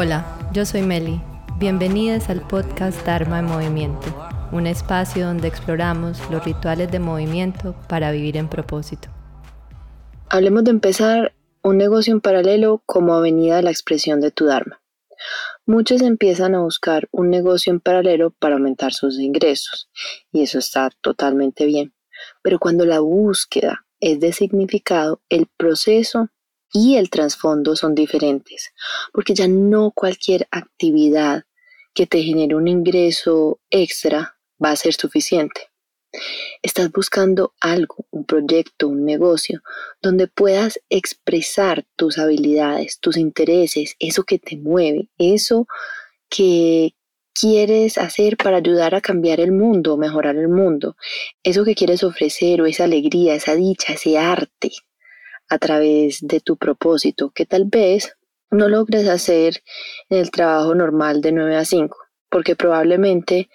Hola, yo soy Meli. Bienvenidos al podcast Dharma en Movimiento, un espacio donde exploramos los rituales de movimiento para vivir en propósito. Hablemos de empezar un negocio en paralelo como avenida de la expresión de tu Dharma. Muchos empiezan a buscar un negocio en paralelo para aumentar sus ingresos, y eso está totalmente bien. Pero cuando la búsqueda es de significado, el proceso y el trasfondo son diferentes, porque ya no cualquier actividad que te genere un ingreso extra va a ser suficiente. Estás buscando algo, un proyecto, un negocio, donde puedas expresar tus habilidades, tus intereses, eso que te mueve, eso que quieres hacer para ayudar a cambiar el mundo, mejorar el mundo, eso que quieres ofrecer o esa alegría, esa dicha, ese arte a través de tu propósito, que tal vez no logres hacer en el trabajo normal de 9 a 5, porque probablemente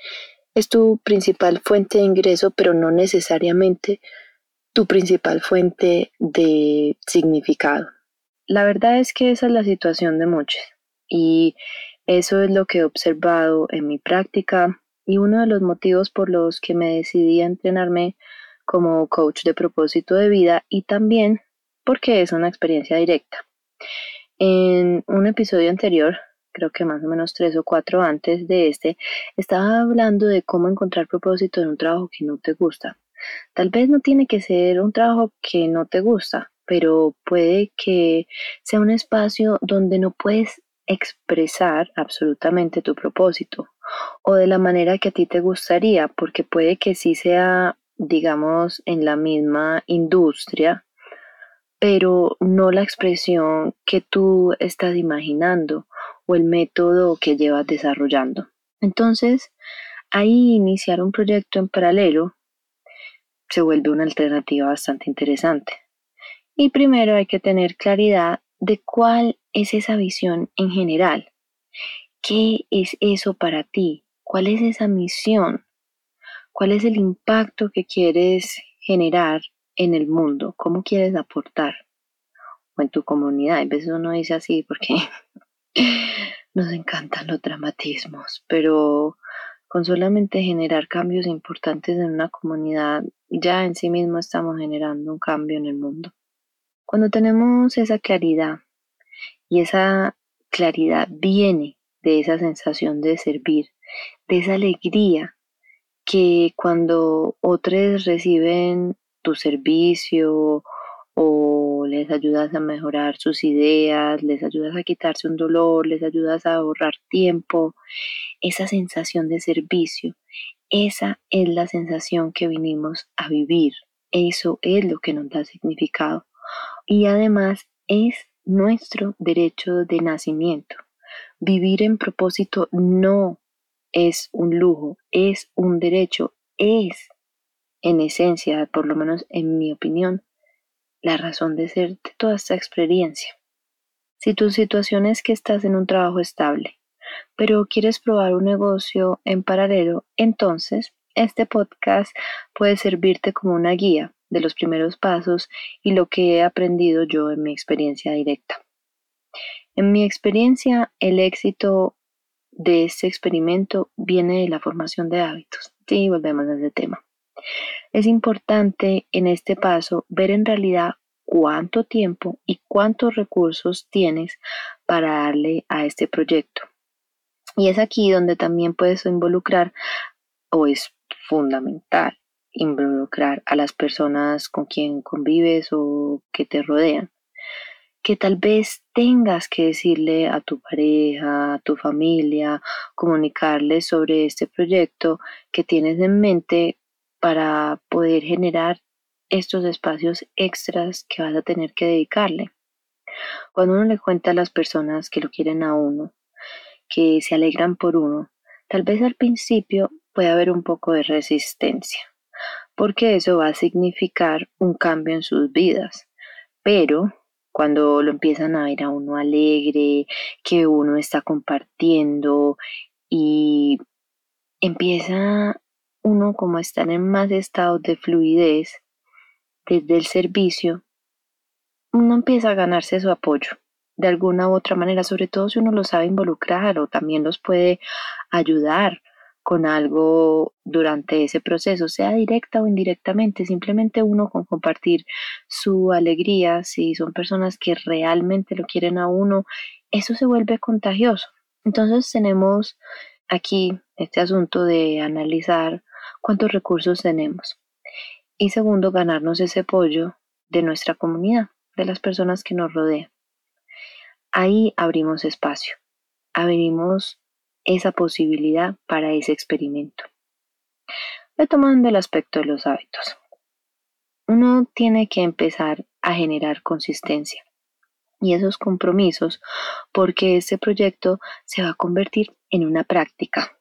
es tu principal fuente de ingreso, pero no necesariamente tu principal fuente de significado. La verdad es que esa es la situación de muchos y eso es lo que he observado en mi práctica y uno de los motivos por los que me decidí a entrenarme como coach de propósito de vida y también porque es una experiencia directa. En un episodio anterior, creo que más o menos tres o cuatro antes de este, estaba hablando de cómo encontrar propósito en un trabajo que no te gusta. Tal vez no tiene que ser un trabajo que no te gusta, pero puede que sea un espacio donde no puedes expresar absolutamente tu propósito o de la manera que a ti te gustaría, porque puede que sí sea, digamos, en la misma industria pero no la expresión que tú estás imaginando o el método que llevas desarrollando. Entonces, ahí iniciar un proyecto en paralelo se vuelve una alternativa bastante interesante. Y primero hay que tener claridad de cuál es esa visión en general. ¿Qué es eso para ti? ¿Cuál es esa misión? ¿Cuál es el impacto que quieres generar en el mundo? ¿Cómo quieres aportar? O en tu comunidad. A veces uno dice así porque nos encantan los dramatismos, pero con solamente generar cambios importantes en una comunidad, ya en sí mismo estamos generando un cambio en el mundo. Cuando tenemos esa claridad y esa claridad viene de esa sensación de servir, de esa alegría que cuando otros reciben tu servicio o les ayudas a mejorar sus ideas, les ayudas a quitarse un dolor, les ayudas a ahorrar tiempo, esa sensación de servicio, esa es la sensación que vinimos a vivir, eso es lo que nos da significado. Y además es nuestro derecho de nacimiento. Vivir en propósito no es un lujo, es un derecho, es en esencia, por lo menos en mi opinión, la razón de ser de toda esta experiencia. Si tu situación es que estás en un trabajo estable, pero quieres probar un negocio en paralelo, entonces este podcast puede servirte como una guía de los primeros pasos y lo que he aprendido yo en mi experiencia directa. En mi experiencia, el éxito de este experimento viene de la formación de hábitos. Sí, volvemos a ese tema. Es importante en este paso ver en realidad cuánto tiempo y cuántos recursos tienes para darle a este proyecto. Y es aquí donde también puedes involucrar, o es fundamental, involucrar a las personas con quien convives o que te rodean. Que tal vez tengas que decirle a tu pareja, a tu familia, comunicarles sobre este proyecto que tienes en mente para poder generar estos espacios extras que vas a tener que dedicarle. Cuando uno le cuenta a las personas que lo quieren a uno, que se alegran por uno, tal vez al principio puede haber un poco de resistencia, porque eso va a significar un cambio en sus vidas. Pero cuando lo empiezan a ver a uno alegre, que uno está compartiendo y empieza uno como estar en más estado de fluidez desde el servicio, uno empieza a ganarse su apoyo. de alguna u otra manera, sobre todo si uno los sabe involucrar o también los puede ayudar con algo durante ese proceso, sea directa o indirectamente, simplemente uno con compartir su alegría, si son personas que realmente lo quieren a uno, eso se vuelve contagioso. Entonces tenemos aquí este asunto de analizar cuántos recursos tenemos y segundo, ganarnos ese apoyo de nuestra comunidad, de las personas que nos rodean. Ahí abrimos espacio, abrimos esa posibilidad para ese experimento. Retomando el aspecto de los hábitos. Uno tiene que empezar a generar consistencia y esos compromisos porque ese proyecto se va a convertir en una práctica,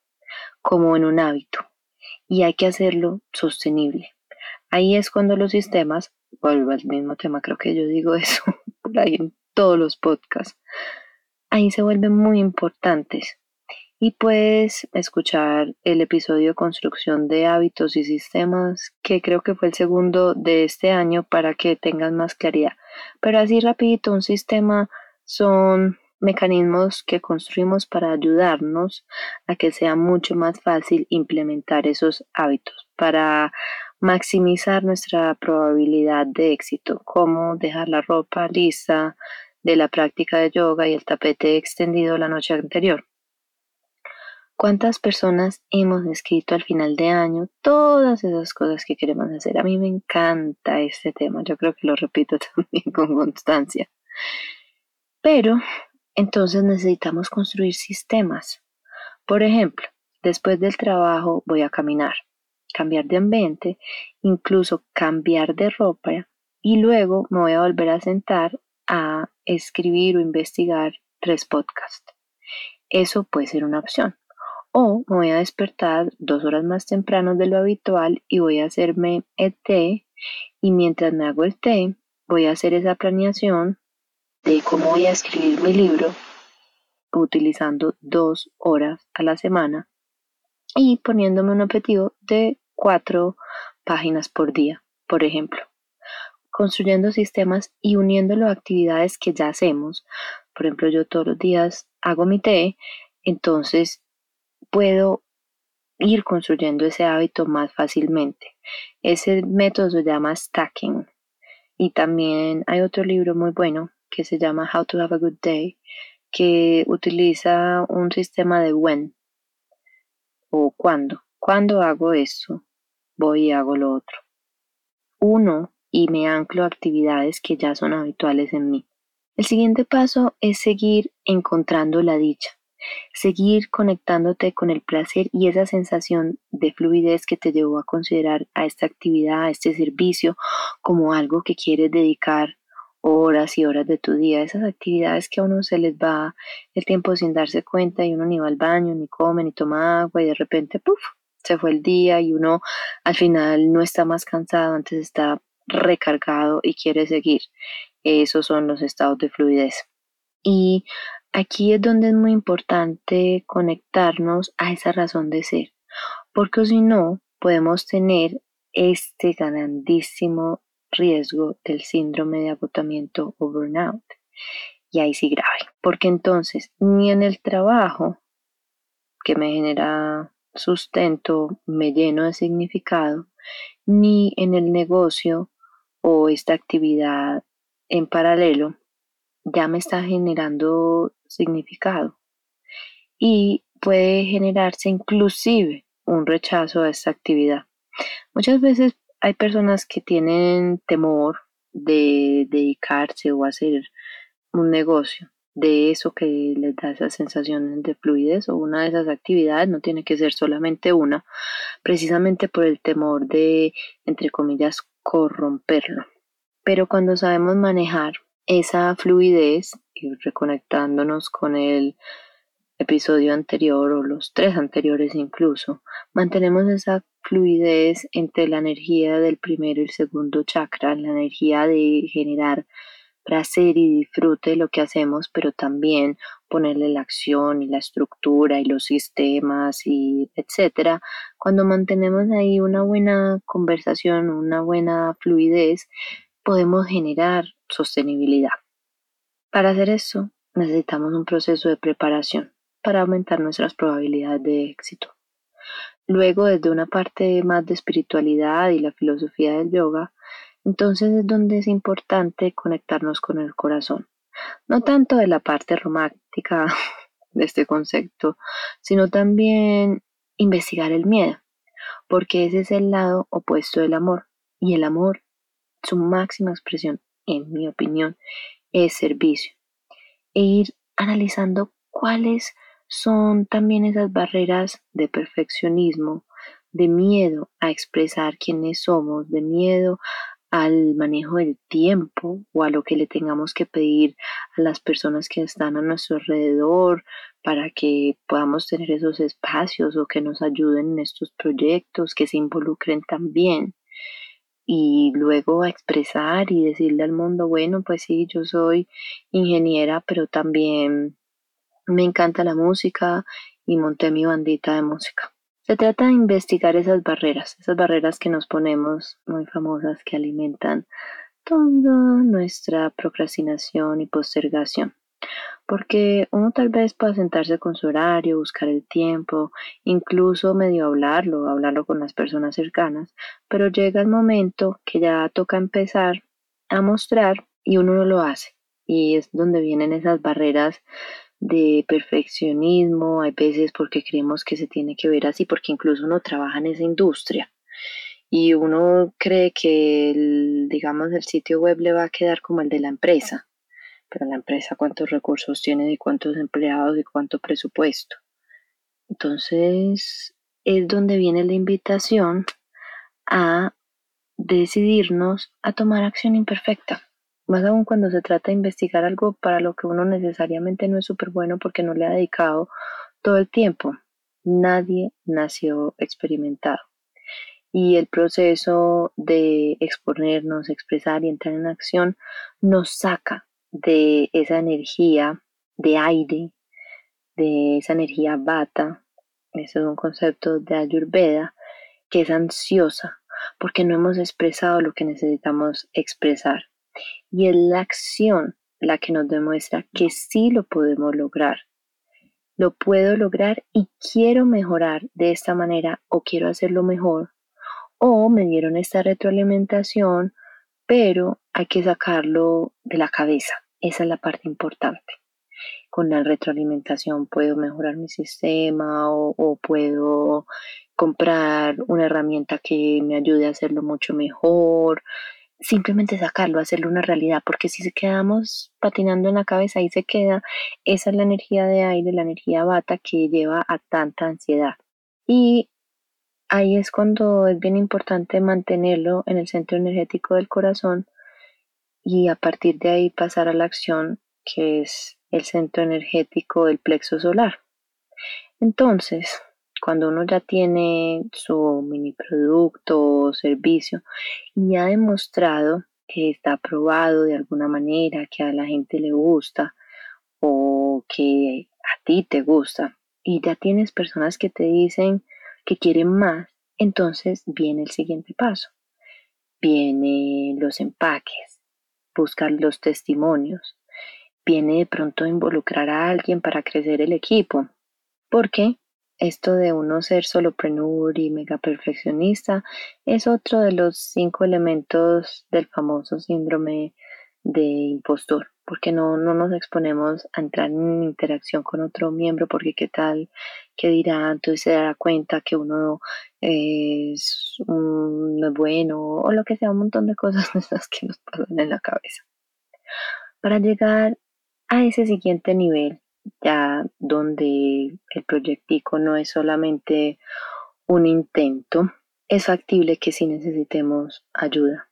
como en un hábito, y hay que hacerlo sostenible. Ahí es cuando los sistemas, vuelvo al mismo tema, creo que yo digo eso por ahí en todos los podcasts, ahí se vuelven muy importantes y puedes escuchar el episodio Construcción de hábitos y sistemas, que creo que fue el segundo de este año para que tengas más claridad. Pero así rapidito, un sistema son mecanismos que construimos para ayudarnos a que sea mucho más fácil implementar esos hábitos, para maximizar nuestra probabilidad de éxito, como dejar la ropa lista de la práctica de yoga y el tapete extendido la noche anterior. ¿Cuántas personas hemos escrito al final de año todas esas cosas que queremos hacer? A mí me encanta este tema, yo creo que lo repito también con constancia. Pero entonces necesitamos construir sistemas. Por ejemplo, después del trabajo voy a caminar, cambiar de ambiente, incluso cambiar de ropa y luego me voy a volver a sentar a escribir o investigar tres podcasts. Eso puede ser una opción. O me voy a despertar dos horas más temprano de lo habitual y voy a hacerme el té y mientras me hago el té voy a hacer esa planeación de cómo voy a escribir mi libro utilizando dos horas a la semana y poniéndome un objetivo de cuatro páginas por día, por ejemplo. Construyendo sistemas y uniéndolo a actividades que ya hacemos. Por ejemplo, yo todos los días hago mi té, entonces puedo ir construyendo ese hábito más fácilmente. Ese método se llama stacking. Y también hay otro libro muy bueno que se llama How to Have a Good Day, que utiliza un sistema de when o cuándo. Cuando hago esto, voy y hago lo otro. Uno, y me anclo a actividades que ya son habituales en mí. El siguiente paso es seguir encontrando la dicha seguir conectándote con el placer y esa sensación de fluidez que te llevó a considerar a esta actividad, a este servicio, como algo que quieres dedicar horas y horas de tu día, esas actividades que a uno se les va el tiempo sin darse cuenta y uno ni va al baño, ni come, ni toma agua y de repente, puff, se fue el día y uno al final no está más cansado, antes está recargado y quiere seguir. Esos son los estados de fluidez. Y Aquí es donde es muy importante conectarnos a esa razón de ser, porque si no, podemos tener este grandísimo riesgo del síndrome de agotamiento o burnout. Y ahí sí grave, porque entonces ni en el trabajo que me genera sustento me lleno de significado, ni en el negocio o esta actividad en paralelo ya me está generando significado y puede generarse inclusive un rechazo a esta actividad. Muchas veces hay personas que tienen temor de dedicarse o hacer un negocio de eso que les da esas sensaciones de fluidez o una de esas actividades, no tiene que ser solamente una, precisamente por el temor de, entre comillas, corromperlo. Pero cuando sabemos manejar esa fluidez y reconectándonos con el episodio anterior o los tres anteriores incluso, mantenemos esa fluidez entre la energía del primero y el segundo chakra, la energía de generar placer y disfrute de lo que hacemos, pero también ponerle la acción y la estructura y los sistemas y etcétera. Cuando mantenemos ahí una buena conversación, una buena fluidez, podemos generar sostenibilidad. Para hacer eso, necesitamos un proceso de preparación para aumentar nuestras probabilidades de éxito. Luego, desde una parte más de espiritualidad y la filosofía del yoga, entonces es donde es importante conectarnos con el corazón. No tanto de la parte romántica de este concepto, sino también investigar el miedo, porque ese es el lado opuesto del amor. Y el amor, su máxima expresión, en mi opinión, es servicio. E ir analizando cuáles son también esas barreras de perfeccionismo, de miedo a expresar quiénes somos, de miedo al manejo del tiempo o a lo que le tengamos que pedir a las personas que están a nuestro alrededor para que podamos tener esos espacios o que nos ayuden en estos proyectos, que se involucren también. Y luego a expresar y decirle al mundo, bueno, pues sí, yo soy ingeniera, pero también me encanta la música y monté mi bandita de música. Se trata de investigar esas barreras, esas barreras que nos ponemos muy famosas que alimentan toda nuestra procrastinación y postergación. Porque uno tal vez pueda sentarse con su horario, buscar el tiempo, incluso medio hablarlo, hablarlo con las personas cercanas, pero llega el momento que ya toca empezar a mostrar y uno no lo hace. Y es donde vienen esas barreras de perfeccionismo, hay veces porque creemos que se tiene que ver así, porque incluso uno trabaja en esa industria y uno cree que el, digamos el sitio web le va a quedar como el de la empresa, pero la empresa cuántos recursos tiene y cuántos empleados y cuánto presupuesto. Entonces es donde viene la invitación a decidirnos a tomar acción imperfecta más aún cuando se trata de investigar algo para lo que uno necesariamente no es súper bueno porque no le ha dedicado todo el tiempo. Nadie nació experimentado. Y el proceso de exponernos, expresar y entrar en acción nos saca de esa energía de aire, de esa energía bata, ese es un concepto de Ayurveda, que es ansiosa porque no hemos expresado lo que necesitamos expresar y es la acción la que nos demuestra que sí lo podemos lograr. Lo puedo lograr y quiero mejorar de esta manera o quiero hacerlo mejor. O me dieron esta retroalimentación, pero hay que sacarlo de la cabeza. Esa es la parte importante. Con la retroalimentación puedo mejorar mi sistema o, o puedo comprar una herramienta que me ayude a hacerlo mucho mejor simplemente sacarlo, hacerlo una realidad, porque si quedamos patinando en la cabeza, ahí se queda, esa es la energía de aire, la energía bata que lleva a tanta ansiedad. Y ahí es cuando es bien importante mantenerlo en el centro energético del corazón y a partir de ahí pasar a la acción, que es el centro energético del plexo solar. Entonces, cuando uno ya tiene su mini producto o servicio y ha demostrado que está aprobado de alguna manera, que a la gente le gusta o que a ti te gusta y ya tienes personas que te dicen que quieren más, entonces viene el siguiente paso. Viene los empaques, buscar los testimonios, viene de pronto involucrar a alguien para crecer el equipo. ¿Por qué? Esto de uno ser solopreneur y mega perfeccionista es otro de los cinco elementos del famoso síndrome de impostor, porque no, no nos exponemos a entrar en interacción con otro miembro, porque qué tal, qué dirá, entonces se dará cuenta que uno es no es bueno o lo que sea, un montón de cosas que nos pasan en la cabeza. Para llegar a ese siguiente nivel, ya donde el proyectico no es solamente un intento, es factible que sí necesitemos ayuda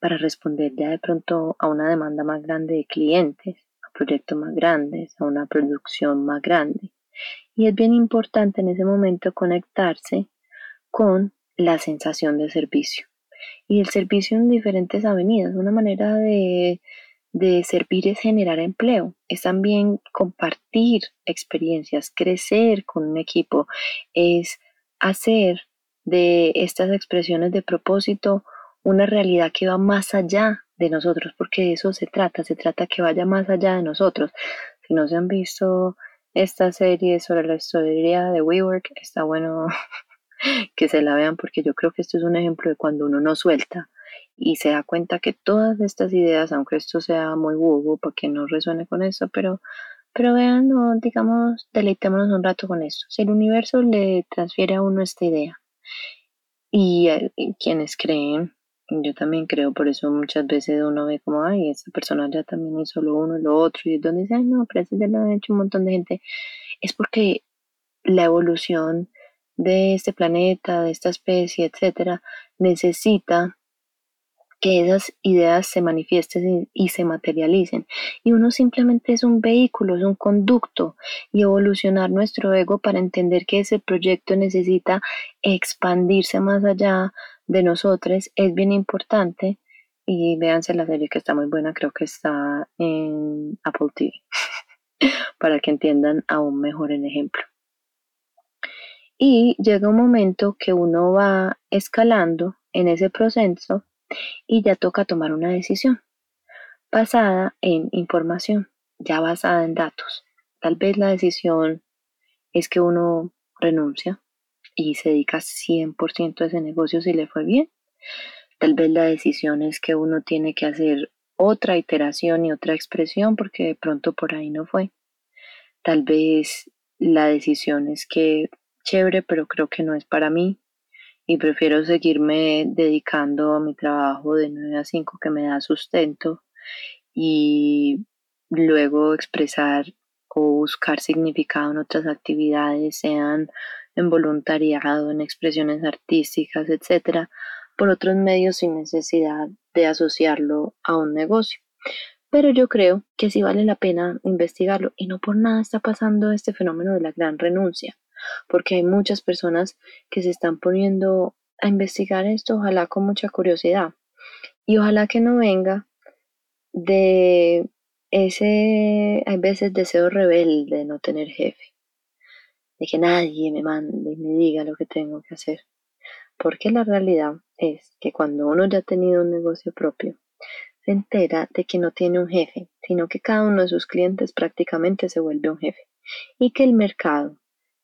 para responder ya de pronto a una demanda más grande de clientes, a proyectos más grandes, a una producción más grande. Y es bien importante en ese momento conectarse con la sensación de servicio. Y el servicio en diferentes avenidas, una manera de de servir es generar empleo, es también compartir experiencias, crecer con un equipo, es hacer de estas expresiones de propósito una realidad que va más allá de nosotros, porque de eso se trata, se trata que vaya más allá de nosotros. Si no se han visto esta serie sobre la historia de WeWork, está bueno que se la vean porque yo creo que esto es un ejemplo de cuando uno no suelta y se da cuenta que todas estas ideas, aunque esto sea muy bobo para que no resuene con eso, pero, pero vean, digamos, deleitémonos un rato con esto. Si el universo le transfiere a uno esta idea y, quienes creen, yo también creo, por eso muchas veces uno ve como, ay, esta persona ya también hizo lo uno y lo otro, y es donde dice, ay, no, pero eso ya lo ha hecho un montón de gente. Es porque la evolución de este planeta, de esta especie, etcétera, necesita que esas ideas se manifiesten y se materialicen. Y uno simplemente es un vehículo, es un conducto y evolucionar nuestro ego para entender que ese proyecto necesita expandirse más allá de nosotros es bien importante. Y véanse la serie que está muy buena, creo que está en Apple TV, para que entiendan aún mejor el ejemplo. Y llega un momento que uno va escalando en ese proceso y ya toca tomar una decisión basada en información, ya basada en datos. Tal vez la decisión es que uno renuncia y se dedica 100% a ese negocio si le fue bien. Tal vez la decisión es que uno tiene que hacer otra iteración y otra expresión porque de pronto por ahí no fue. Tal vez la decisión es que chévere, pero creo que no es para mí y prefiero seguirme dedicando a mi trabajo de 9 a 5 que me da sustento y luego expresar o buscar significado en otras actividades, sean en voluntariado, en expresiones artísticas, etcétera, por otros medios sin necesidad de asociarlo a un negocio. Pero yo creo que sí vale la pena investigarlo y no por nada está pasando este fenómeno de la gran renuncia porque hay muchas personas que se están poniendo a investigar esto, ojalá con mucha curiosidad. Y ojalá que no venga de ese, hay veces, deseo rebelde de no tener jefe, de que nadie me mande y me diga lo que tengo que hacer. Porque la realidad es que cuando uno ya ha tenido un negocio propio, se entera de que no tiene un jefe, sino que cada uno de sus clientes prácticamente se vuelve un jefe y que el mercado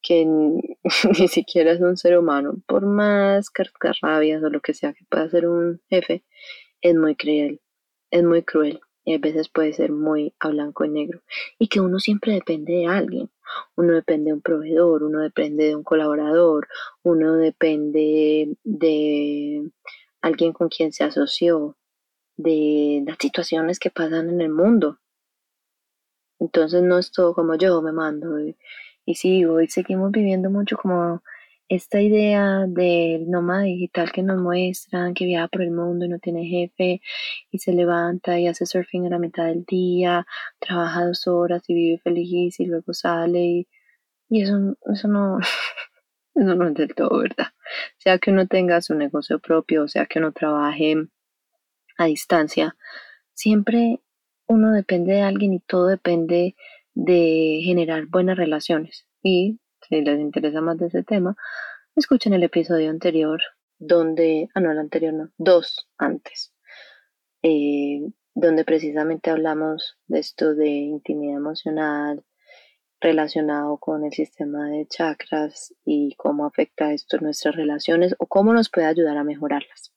que ni siquiera es un ser humano, por más carcarrabias o lo que sea que pueda ser un jefe, es muy cruel, es muy cruel y a veces puede ser muy a blanco y negro y que uno siempre depende de alguien, uno depende de un proveedor, uno depende de un colaborador, uno depende de alguien con quien se asoció, de las situaciones que pasan en el mundo. Entonces no es todo como yo me mando sí, hoy seguimos viviendo mucho como esta idea del nómada digital que nos muestran, que viaja por el mundo y no tiene jefe y se levanta y hace surfing a la mitad del día, trabaja dos horas y vive feliz y luego sale y, eso, eso no, eso no es del todo verdad. Sea que uno tenga su negocio propio, sea que uno trabaje a distancia, siempre uno depende de alguien y todo depende de generar buenas relaciones. Y si les interesa más de ese tema, escuchen el episodio anterior, donde, ah, no, el anterior no, dos antes, eh, donde precisamente hablamos de esto de intimidad emocional relacionado con el sistema de chakras y cómo afecta esto nuestras relaciones o cómo nos puede ayudar a mejorarlas.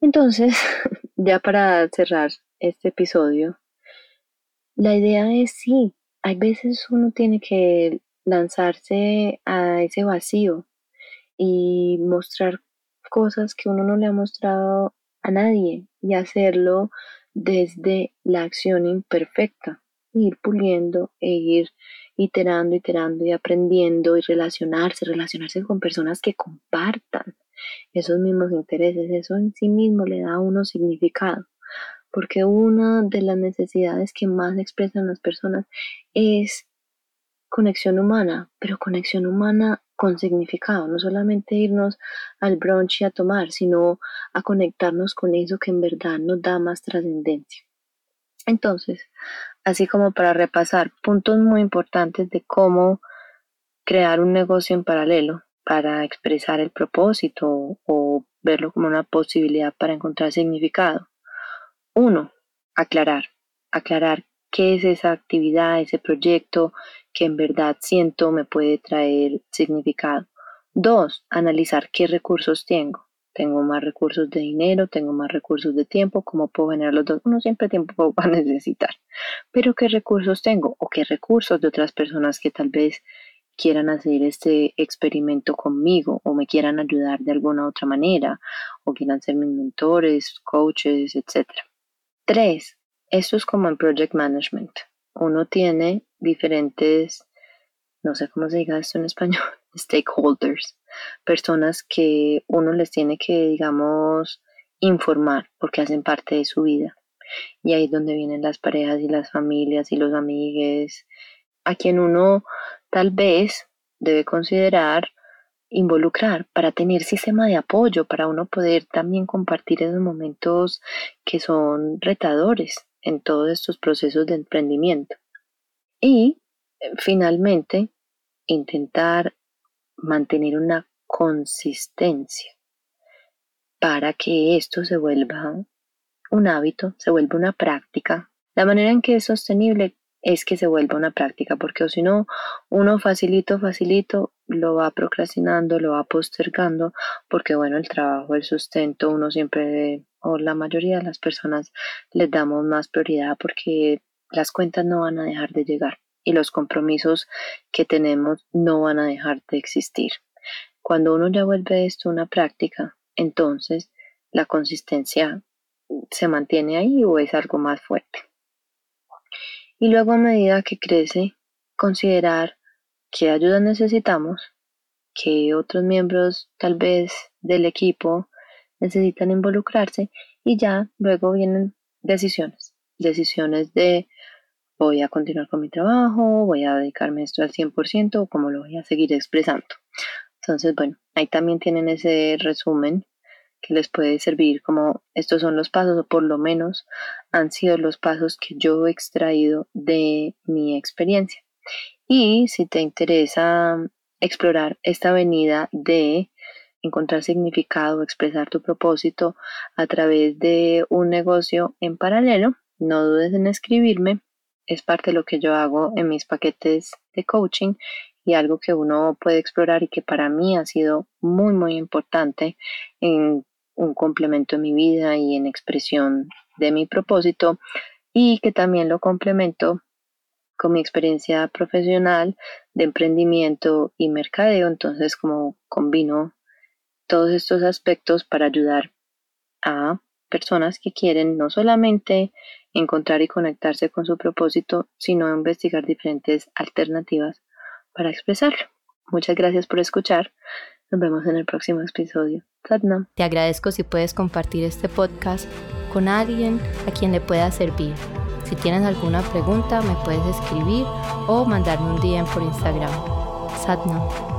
Entonces, ya para cerrar este episodio, la idea es sí, hay veces uno tiene que lanzarse a ese vacío y mostrar cosas que uno no le ha mostrado a nadie y hacerlo desde la acción imperfecta, ir puliendo e ir iterando, iterando y aprendiendo y relacionarse, relacionarse con personas que compartan esos mismos intereses, eso en sí mismo le da a uno significado porque una de las necesidades que más expresan las personas es conexión humana, pero conexión humana con significado, no solamente irnos al brunch y a tomar, sino a conectarnos con eso que en verdad nos da más trascendencia. Entonces, así como para repasar puntos muy importantes de cómo crear un negocio en paralelo para expresar el propósito o verlo como una posibilidad para encontrar significado. Uno, aclarar, aclarar qué es esa actividad, ese proyecto que en verdad siento me puede traer significado. Dos, analizar qué recursos tengo. Tengo más recursos de dinero, tengo más recursos de tiempo, ¿cómo puedo generar los dos? Uno siempre tiempo va a necesitar, pero ¿qué recursos tengo? O qué recursos de otras personas que tal vez quieran hacer este experimento conmigo o me quieran ayudar de alguna otra manera o quieran ser mis mentores, coaches, etc. Tres, esto es como en project management. Uno tiene diferentes, no sé cómo se diga esto en español, stakeholders, personas que uno les tiene que, digamos, informar porque hacen parte de su vida. Y ahí es donde vienen las parejas y las familias y los amigues, a quien uno tal vez debe considerar involucrar para tener sistema de apoyo, para uno poder también compartir esos momentos que son retadores en todos estos procesos de emprendimiento. Y finalmente, intentar mantener una consistencia para que esto se vuelva un hábito, se vuelva una práctica. La manera en que es sostenible es que se vuelva una práctica, porque si no, uno facilito, facilito, lo va procrastinando, lo va postergando, porque bueno, el trabajo, el sustento, uno siempre, o la mayoría de las personas, les damos más prioridad porque las cuentas no van a dejar de llegar y los compromisos que tenemos no van a dejar de existir. Cuando uno ya vuelve esto una práctica, entonces la consistencia se mantiene ahí o es algo más fuerte y luego a medida que crece, considerar qué ayuda necesitamos, qué otros miembros tal vez del equipo necesitan involucrarse y ya luego vienen decisiones, decisiones de voy a continuar con mi trabajo, voy a dedicarme esto al 100% o cómo lo voy a seguir expresando. Entonces, bueno, ahí también tienen ese resumen que les puede servir como estos son los pasos o por lo menos han sido los pasos que yo he extraído de mi experiencia. Y si te interesa explorar esta avenida de encontrar significado, expresar tu propósito a través de un negocio en paralelo, no dudes en escribirme. Es parte de lo que yo hago en mis paquetes de coaching y algo que uno puede explorar y que para mí ha sido muy, muy importante en un complemento en mi vida y en expresión de mi propósito y que también lo complemento con mi experiencia profesional de emprendimiento y mercadeo, entonces como combino todos estos aspectos para ayudar a personas que quieren no solamente encontrar y conectarse con su propósito, sino investigar diferentes alternativas para expresarlo. Muchas gracias por escuchar. Nos vemos en el próximo episodio. Satnam. Te agradezco si puedes compartir este podcast con alguien a quien le pueda servir. Si tienes alguna pregunta, me puedes escribir o mandarme un DM por Instagram. Satnam.